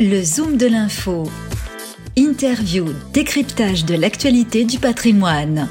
Le Zoom de l'info. Interview, décryptage de l'actualité du patrimoine.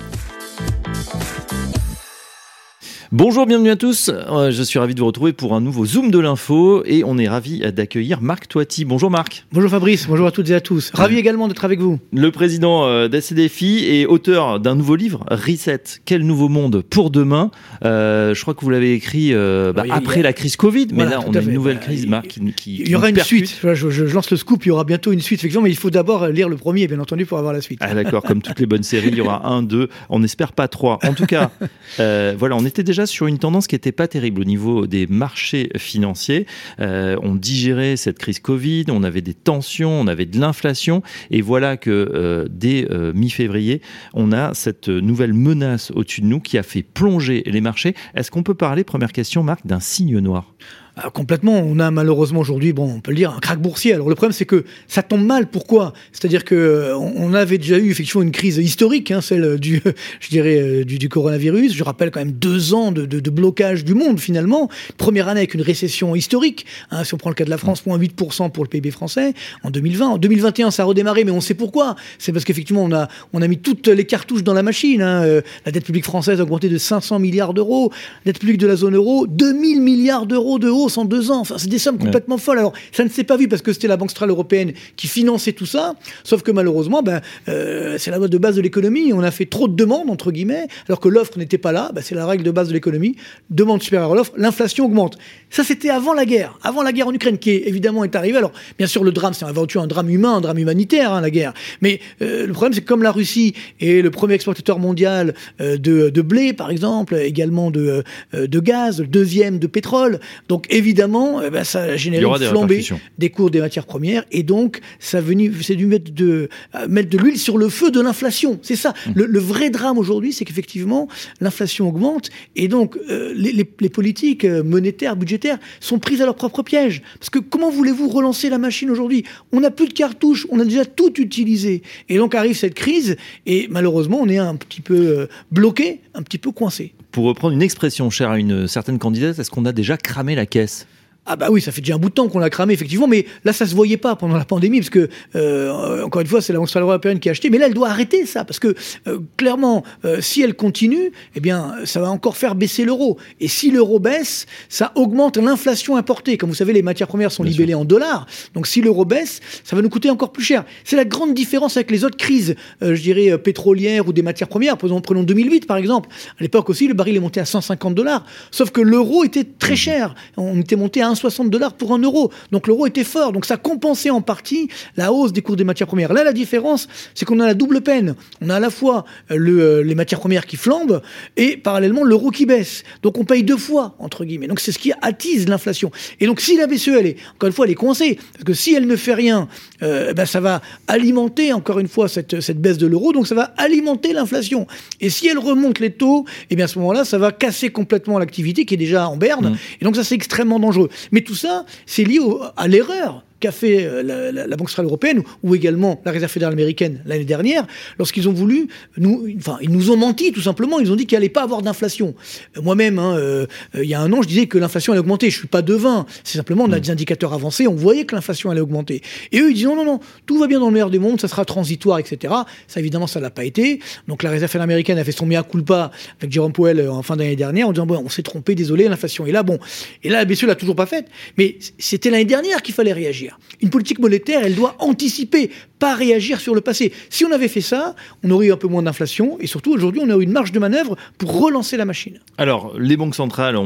Bonjour, bienvenue à tous. Euh, je suis ravi de vous retrouver pour un nouveau Zoom de l'info et on est ravi d'accueillir Marc Toiti. Bonjour Marc. Bonjour Fabrice, bonjour à toutes et à tous. Ravi également d'être avec vous. Le président euh, d'ACDFI et auteur d'un nouveau livre, Reset, quel nouveau monde pour demain. Euh, je crois que vous l'avez écrit bah, après la crise Covid, mais là on a une nouvelle crise, Marc. Qui, il y aura une suite. Je, lance le scoop, il y aura bientôt une suite, effectivement, mais il faut d'abord lire le premier, bien entendu, pour avoir la suite. Ah d'accord, comme toutes les bonnes séries, il y aura un, deux, on n'espère pas trois. En tout cas, voilà, on était déjà sur une tendance qui n'était pas terrible au niveau des marchés financiers. Euh, on digérait cette crise Covid, on avait des tensions, on avait de l'inflation, et voilà que euh, dès euh, mi-février, on a cette nouvelle menace au-dessus de nous qui a fait plonger les marchés. Est-ce qu'on peut parler, première question, Marc, d'un signe noir? Ah, complètement. On a malheureusement aujourd'hui, bon, on peut le dire, un crack boursier. Alors le problème, c'est que ça tombe mal. Pourquoi? C'est-à-dire que euh, on avait déjà eu effectivement une crise historique, hein, celle du, je dirais, euh, du, du, coronavirus. Je rappelle quand même deux ans de, de, de, blocage du monde finalement. Première année avec une récession historique. Hein, si on prend le cas de la France, moins 8% pour le PIB français en 2020. En 2021, ça a redémarré, mais on sait pourquoi. C'est parce qu'effectivement, on a, on a mis toutes les cartouches dans la machine. Hein. Euh, la dette publique française a augmenté de 500 milliards d'euros. La dette publique de la zone euro, 2000 milliards d'euros de haut en deux ans. Enfin, c'est des sommes complètement folles. Alors, ça ne s'est pas vu parce que c'était la Banque centrale européenne qui finançait tout ça. Sauf que malheureusement, ben, euh, c'est la loi de base de l'économie. On a fait trop de demandes, entre guillemets, alors que l'offre n'était pas là. Ben, c'est la règle de base de l'économie. Demande supérieure à l'offre, l'inflation augmente. Ça, c'était avant la guerre. Avant la guerre en Ukraine, qui évidemment est arrivée. Alors, bien sûr, le drame, c'est avant tout un drame humain, un drame humanitaire, hein, la guerre. Mais euh, le problème, c'est que comme la Russie est le premier exportateur mondial euh, de, de, blé, par exemple, également de, de gaz, le deuxième de pétrole. Donc, évidemment, eh ben, ça a généré une flambée des, cours des matières premières et donc ça a venu, c'est dû mettre de, euh, mettre de l'huile sur le feu de l'inflation. C'est ça. Mmh. Le, vrai drame aujourd'hui, c'est qu'effectivement l'inflation augmente et donc euh, les, politiques euh, monétaires, budgétaires sont prises à leur propre piège. Parce que comment voulez-vous relancer la machine aujourd'hui? On n'a plus de cartouches, on a déjà tout utilisé. Et donc arrive cette crise et malheureusement on est un petit peu bloqué, un petit peu coincé. Pour reprendre une expression chère à une certaine candidate, est-ce qu'on a déjà cramé la caisse? Ah bah oui, ça fait déjà un bout de temps qu'on l'a cramé effectivement, mais là ça se voyait pas pendant la pandémie parce que euh, encore une fois c'est la Banque centrale européenne qui a acheté, mais là elle doit arrêter ça parce que euh, clairement euh, si elle continue, eh bien ça va encore faire baisser l'euro et si l'euro baisse, ça augmente l'inflation importée. Comme vous savez, les matières premières sont libellées en dollars, donc si l'euro baisse, ça va nous coûter encore plus cher. C'est la grande différence avec les autres crises, je dirais pétrolières ou des matières premières. Prenons 2008 par exemple. À l'époque aussi, le baril est monté à 150 dollars, sauf que l'euro était très mmh. cher. On était monté à 1,60 dollars pour un euro. Donc l'euro était fort. Donc ça compensait en partie la hausse des cours des matières premières. Là, la différence, c'est qu'on a la double peine. On a à la fois euh, le, euh, les matières premières qui flambent et parallèlement l'euro qui baisse. Donc on paye deux fois, entre guillemets. Donc c'est ce qui attise l'inflation. Et donc si la BCE, elle est, encore une fois, elle est coincée. Parce que si elle ne fait rien, euh, ben, ça va alimenter, encore une fois, cette, cette baisse de l'euro. Donc ça va alimenter l'inflation. Et si elle remonte les taux, et eh bien à ce moment-là, ça va casser complètement l'activité qui est déjà en berne. Mmh. Et donc ça, c'est extrêmement dangereux. Mais tout ça, c'est lié à l'erreur qu'a fait euh, la, Banque centrale européenne ou également la Réserve fédérale américaine l'année dernière, lorsqu'ils ont voulu, nous, enfin, ils nous ont menti tout simplement. Ils ont dit qu'il allait pas avoir d'inflation. Euh, moi-même, hein, euh, il y a un an, je disais que l'inflation allait augmenter. Je suis pas devin. C'est simplement on a mm. des indicateurs avancés. On voyait que l'inflation allait augmenter. Et eux, ils disent non, non, non, tout va bien dans le meilleur des mondes, ça sera transitoire, etc. Ça, évidemment, ça l'a pas été. Donc la Réserve fédérale américaine a fait son mea culpa avec Jerome Powell en fin d'année dernière en disant bon, on s'est trompé, désolé, l'inflation est là. Bon, et là, la BCE l'a toujours pas faite. Mais c'était l'année dernière qu'il fallait réagir. Une politique monétaire, elle doit anticiper, pas réagir sur le passé. Si on avait fait ça, on aurait eu un peu moins d'inflation et surtout aujourd'hui, on a eu une marge de manœuvre pour relancer la machine. Alors, les banques centrales,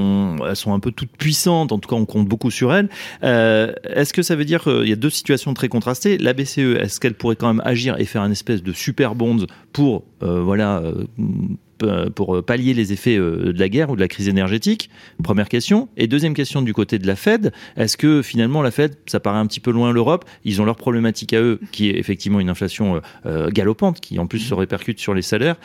elles sont un peu toutes puissantes, en tout cas, on compte beaucoup sur elles. Euh, est-ce que ça veut dire qu'il y a deux situations très contrastées? La BCE, est-ce qu'elle pourrait quand même agir et faire une espèce de super bond pour, euh, voilà, euh, pour pallier les effets euh, de la guerre ou de la crise énergétique? Première question. Et deuxième question du côté de la Fed, est-ce que finalement la Fed, ça paraît un petit peu loin l'Europe, ils ont leur problématique à eux, qui est effectivement une inflation euh, galopante, qui en plus se répercute sur les salaires.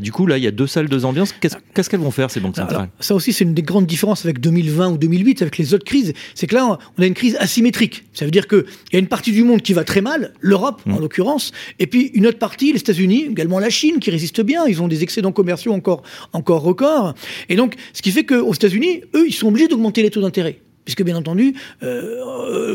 du coup, là, il y a deux salles, deux ambiances. Qu'est-ce qu'elles vont faire, ces banques centrales? Ça aussi, c'est une des grandes différences avec 2020 ou 2008, avec les autres crises. C'est que là, on a une crise asymétrique. Ça veut dire qu'il y a une partie du monde qui va très mal, l'Europe en mmh. l'occurrence, et puis une autre partie, les États-Unis, également la Chine, qui résiste bien. Ils ont des excédents commerciaux encore, encore records. Et donc, ce qui fait qu'aux États-Unis, eux, ils sont obligés d'augmenter les taux d'intérêt. puisque bien entendu, euh,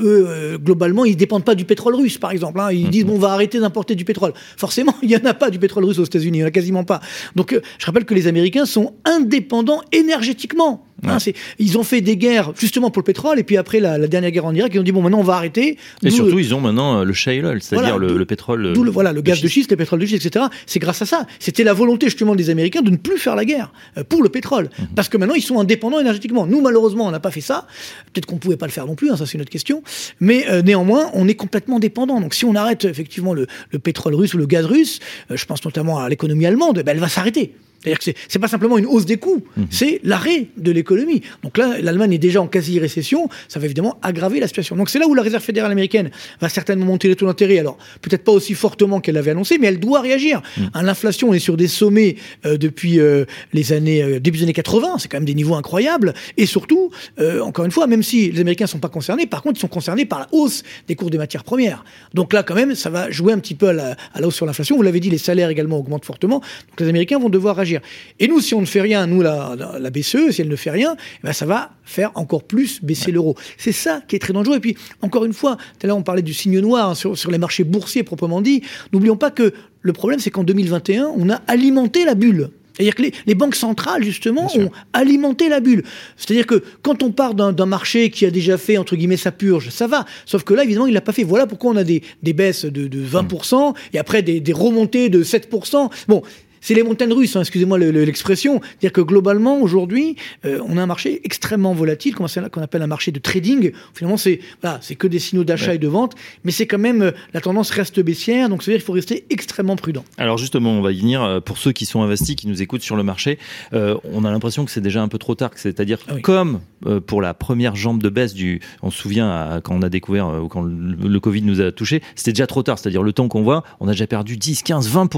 euh, globalement, ils dépendent pas du pétrole russe, par exemple. Hein. Ils disent, mhm. bon, on va arrêter d'importer du pétrole. Forcément, il n'y en a pas du pétrole russe aux États-Unis, il n'y en a quasiment pas. Donc, euh, je rappelle que les Américains sont indépendants énergétiquement. Hein, ils ont fait des guerres justement pour le pétrole, et puis après la, dernière guerre en Irak, ils ont dit bon maintenant on va arrêter. Et surtout ils ont maintenant le shale oil, c'est-à-dire le, pétrole. le, voilà le gaz de schiste, le pétrole de schiste, etc. C'est grâce à ça. C'était la volonté justement des Américains de ne plus faire la guerre pour le pétrole, mhm. parce que maintenant ils sont indépendants énergétiquement. Nous malheureusement on n'a pas fait ça. Peut-être qu'on pouvait pas le faire non plus, hein, ça c'est une autre question. Mais euh, néanmoins, on est complètement dépendant. Donc si on arrête effectivement le, pétrole russe ou le gaz russe, euh, je pense notamment à l'économie allemande, ben, elle va s'arrêter. C'est-à-dire que c'est pas simplement une hausse des coûts, mhm. c'est l'arrêt de l'économie. Donc là, l'Allemagne est déjà en quasi-récession, ça va évidemment aggraver la situation. Donc c'est là où la Réserve fédérale américaine va certainement monter les taux d'intérêt. Alors peut-être pas aussi fortement qu'elle l'avait annoncé, mais elle doit réagir. Mhm. Hein, l'inflation, on est sur des sommets euh, depuis euh, les années euh, début des années 80, c'est quand même des niveaux incroyables. Et surtout, encore une fois, même si les Américains sont pas concernés, par contre, ils sont concernés par la hausse des cours des matières premières. Donc là, quand même, ça va jouer un petit peu à la, à la hausse sur l'inflation. Vous l'avez dit, les salaires également augmentent fortement. Donc les Américains vont devoir Et nous, si on ne fait rien, nous, la, la, BCE, si elle ne fait rien, eh ben ça va faire encore plus baisser l'euro. C'est ça qui est très dangereux. Et puis, encore une fois, tout à l'heure, on parlait du signe noir hein, sur, sur les marchés boursiers proprement dit. N'oublions pas que le problème, c'est qu'en 2021, on a alimenté la bulle. C'est-à-dire que les, banques centrales, justement, ont alimenté la bulle. C'est-à-dire que quand on part d'un marché qui a déjà fait, entre guillemets, sa purge, ça va. Sauf que là, évidemment, il ne l'a pas fait. Voilà pourquoi on a des, des baisses de, de 20% et après des, des remontées de 7%. Bon, c'est les montagnes russes, hein, excusez-moi l'expression. C'est-à-dire que globalement, aujourd'hui, euh, on a un marché extrêmement volatile, qu'on appelle un marché de trading. Finalement, c'est voilà, que des signaux d'achat et de vente, mais c'est quand même euh, la tendance reste baissière, donc c'est-à-dire qu'il faut rester extrêmement prudent. Alors justement, on va y venir. Euh, pour ceux qui sont investis, qui nous écoutent sur le marché, on a l'impression que c'est déjà un peu trop tard. C'est-à-dire ah comme pour la première jambe de baisse du, on se souvient quand on a découvert quand le, Covid nous a touché, c'était déjà trop tard. C'est-à-dire le temps qu'on voit, on a déjà perdu 10, 15, 20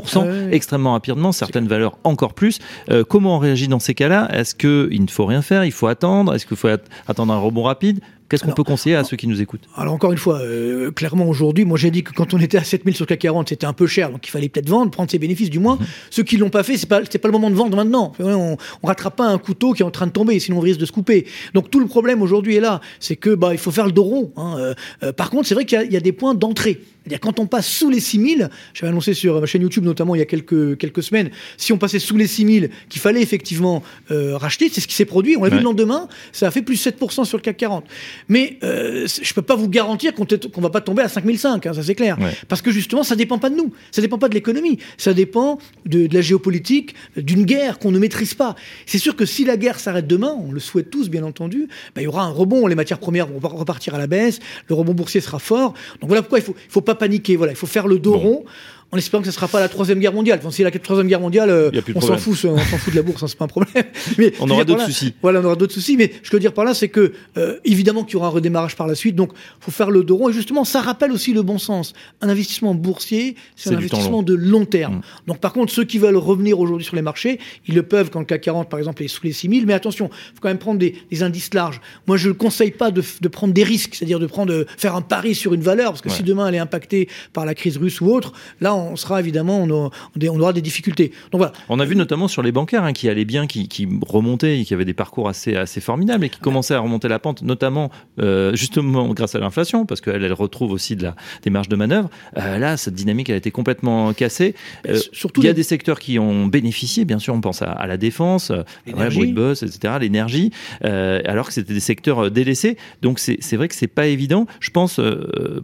extrêmement rapidement certaines valeurs encore plus. Euh, comment on réagit dans ces cas-là? Est-ce qu'il ne faut rien faire Il faut attendre? Est-ce qu'il faut attendre un rebond rapide? Qu'est-ce qu'on peut conseiller à ceux qui nous écoutent? Alors encore une fois, euh, clairement aujourd'hui, moi j'ai dit que quand on était à 7000 sur CAC 40, c'était un peu cher, donc il fallait peut-être vendre, prendre ses bénéfices du moins. Mhm. Ceux qui l'ont pas fait, c'est pas pas le moment de vendre maintenant. On, on rattrape pas un couteau qui est en train de tomber, sinon on risque de se couper. Donc tout le problème aujourd'hui est là, c'est que bah il faut faire le dos rond. Hein. Euh, euh, par contre, c'est vrai qu'il y, a des points d'entrée. C'est-à-dire quand on passe sous les 6000, j'avais annoncé sur ma chaîne YouTube notamment il y a quelques, quelques semaines, si on passait sous les 6000, qu'il fallait effectivement racheter, c'est ce qui s'est produit. On l'a vu le lendemain, ça a fait plus 7% sur le CAC 40. Mais je peux pas vous garantir qu'on ne va pas tomber à 5005, hein, ça c'est clair. Parce que justement, ça dépend pas de nous, ça dépend pas de l'économie, ça dépend de, la géopolitique, d'une guerre qu'on ne maîtrise pas. C'est sûr que si la guerre s'arrête demain, on le souhaite tous bien entendu, bah, il y aura un rebond, les matières premières vont repartir à la baisse, le rebond boursier sera fort. Donc voilà pourquoi il faut, il faut pas paniquer, voilà, il faut faire le dos rond en espérant que ce ne sera pas la troisième guerre mondiale. Enfin, si la troisième guerre mondiale, euh, on s'en fout, on s'en fout de la bourse, hein, c'est pas un problème. Mais on aura d'autres soucis. Voilà, on aura d'autres soucis. Mais ce que je veux dire par là, c'est que euh, évidemment qu'il y aura un redémarrage par la suite. Donc, faut faire le dos rond. Et justement, ça rappelle aussi le bon sens. Un investissement boursier, c'est un investissement de long terme. Mm. Donc, par contre, ceux qui veulent revenir aujourd'hui sur les marchés, ils le peuvent quand le CAC 40, par exemple, est sous les 6000. Mais attention, faut quand même prendre des, indices larges. Moi, je ne conseille pas de, prendre des risques, c'est-à-dire de prendre, faire un pari sur une valeur, parce que si demain elle est impactée par la crise russe ou autre, là, on sera évidemment on, aura des difficultés. Donc voilà. On a vu notamment sur les bancaires hein, qui allaient bien, qui, remontaient et qui avaient des parcours assez, assez formidables et qui commençaient à remonter la pente, notamment euh, justement grâce à l'inflation, parce qu'elle elle retrouve aussi de la, des marges de manœuvre. Euh, là, cette dynamique elle a été complètement cassée. Euh, surtout il y a des secteurs qui ont bénéficié, bien sûr, on pense à, la défense, l'énergie, de boss, etc., l'énergie, alors que c'était des secteurs délaissés. Donc c'est vrai que c'est pas évident. Je pense,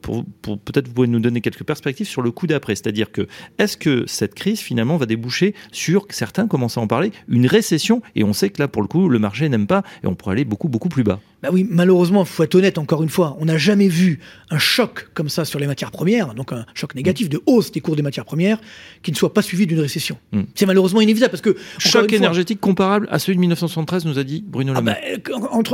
pour, pour peut-être vous pouvez nous donner quelques perspectives sur le coup d'après, c'est-à-dire que est-ce que cette crise finalement va déboucher sur, certains commencent à en parler, une récession? Et on sait que là, pour le coup, le marché n'aime pas et on pourrait aller beaucoup, beaucoup plus bas. Bah oui, malheureusement, il faut être honnête encore une fois, on n'a jamais vu un choc comme ça sur les matières premières, donc un choc négatif de hausse des cours des matières premières, qui ne soit pas suivi d'une récession. Hmm. C'est malheureusement inévitable parce que... Choc énergétique comparable à celui de 1973, nous a dit Bruno Le ah bah,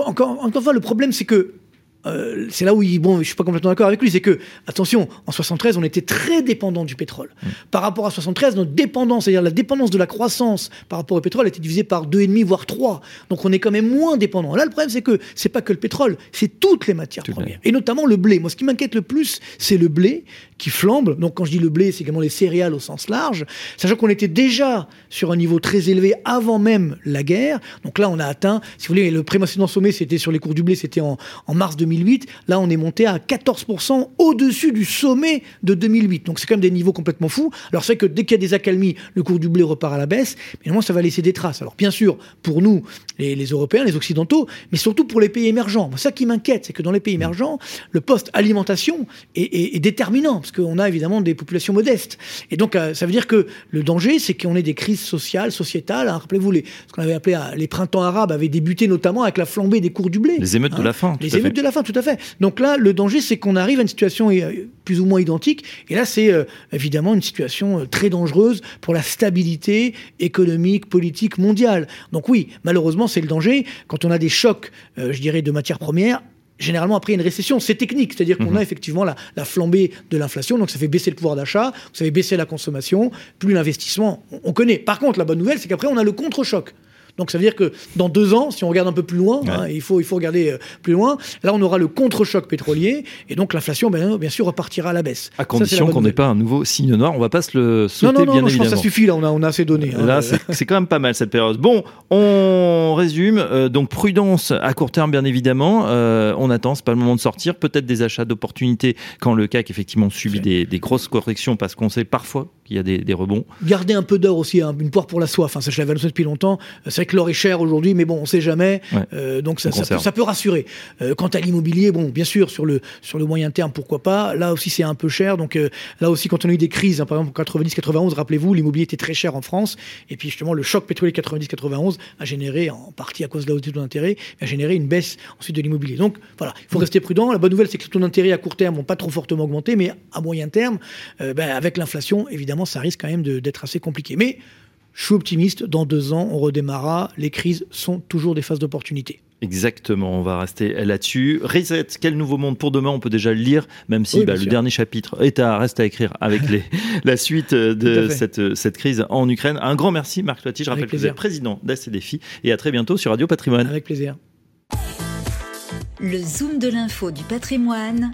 encore une fois, le problème c'est que euh, c'est là où il, bon, je suis pas complètement d'accord avec lui, c'est que attention, en 73, on était très dépendant du pétrole. Mmh. Par rapport à 73, notre dépendance, c'est-à-dire la dépendance de la croissance par rapport au pétrole, était divisée par deux et demi, voire trois. Donc on est quand même moins dépendant. Là, le problème, c'est que c'est pas que le pétrole, c'est toutes les matières premières, et notamment le blé. Moi, ce qui m'inquiète le plus, c'est le blé qui flambe. Donc quand je dis le blé, c'est également les céréales au sens large, sachant qu'on était déjà sur un niveau très élevé avant même la guerre. Donc là, on a atteint, si vous voulez, le précédent sommet, c'était sur les cours du blé, c'était en, mars 2008. Là, on est monté à 14% au-dessus du sommet de 2008. Donc c'est quand même des niveaux complètement fous. Alors c'est que dès qu'il y a des accalmies, le cours du blé repart à la baisse, mais normalement, ça va laisser des traces. Alors bien sûr, pour nous, les, Européens, les Occidentaux, mais surtout pour les pays émergents. Ça qui m'inquiète, c'est que dans les pays émergents, le post-alimentation est, est déterminant parce qu'on a évidemment des populations modestes. Et donc, euh, ça veut dire que le danger, c'est qu'on ait des crises sociales, sociétales. Hein. Rappelez-vous, les, ce qu'on avait appelé euh, les printemps arabes avaient débuté notamment avec la flambée des cours du blé. Les émeutes de la faim. Les émeutes de la faim, tout à fait. Donc là, le danger, c'est qu'on arrive à une situation euh, plus ou moins identique. Et là, c'est évidemment une situation très dangereuse pour la stabilité économique, politique mondiale. Donc oui, malheureusement, c'est le danger. Quand on a des chocs, je dirais, de matières premières, généralement après une récession, c'est technique, c'est-à-dire qu'on mhm. a effectivement la, la flambée de l'inflation, donc ça fait baisser le pouvoir d'achat, ça fait baisser la consommation, plus l'investissement, on connaît. Par contre, la bonne nouvelle, c'est qu'après on a le contre-choc. Donc ça veut dire que dans deux ans, si on regarde un peu plus loin, hein, il, faut, il faut regarder euh, plus loin, là on aura le contre-choc pétrolier, et donc l'inflation, bien, bien, sûr, repartira à la baisse. À condition qu'on n'ait pas un nouveau signe noir, on va pas se le sauter, non, non, non, non, Je pense que ça suffit, là, on a, on a assez donné. Hein. Là, c'est quand même pas mal cette période. Bon, on résume. Euh, donc prudence à court terme, bien évidemment. Euh, on attend, c'est pas le moment de sortir. Peut-être des achats d'opportunités quand le CAC effectivement subit des, des, grosses corrections, parce qu'on sait parfois qu'il y a des, des, rebonds. Garder un peu d'or aussi, hein, une poire pour la soif. Enfin, ça, je l'avais annoncé depuis longtemps. C'est que l'or est cher aujourd'hui mais bon, on sait jamais. Euh, donc ça, ça, peut, rassurer. Euh, quant à l'immobilier, bon, bien sûr, sur le, sur le moyen terme, pourquoi pas. Là aussi, c'est un peu cher. Donc euh, là aussi, quand on a eu des crises, hein, par exemple en 90-91, rappelez-vous, l'immobilier était très cher en France. Et puis justement, le choc pétrolier 90-91 a généré, en partie à cause de la hausse des taux d'intérêt, a généré une baisse ensuite de l'immobilier. Donc voilà, il faut rester prudent. La bonne nouvelle, c'est que les taux d'intérêt à court terme n'ont pas trop fortement augmenté, mais à moyen terme, ben, avec l'inflation, évidemment, ça risque quand même d'être assez compliqué. Mais je suis optimiste, dans deux ans, on redémarrera. Les crises sont toujours des phases d'opportunité. Exactement, on va rester là-dessus. Reset, quel nouveau monde pour demain On peut déjà le lire, même si bah, le dernier chapitre est à, reste à écrire avec les, la suite de cette, cette crise en Ukraine. Un grand merci, Marc Lotti. Je rappelle que vous êtes président d'ACDFI et à très bientôt sur Radio Patrimoine. Avec plaisir. Le Zoom de l'info du patrimoine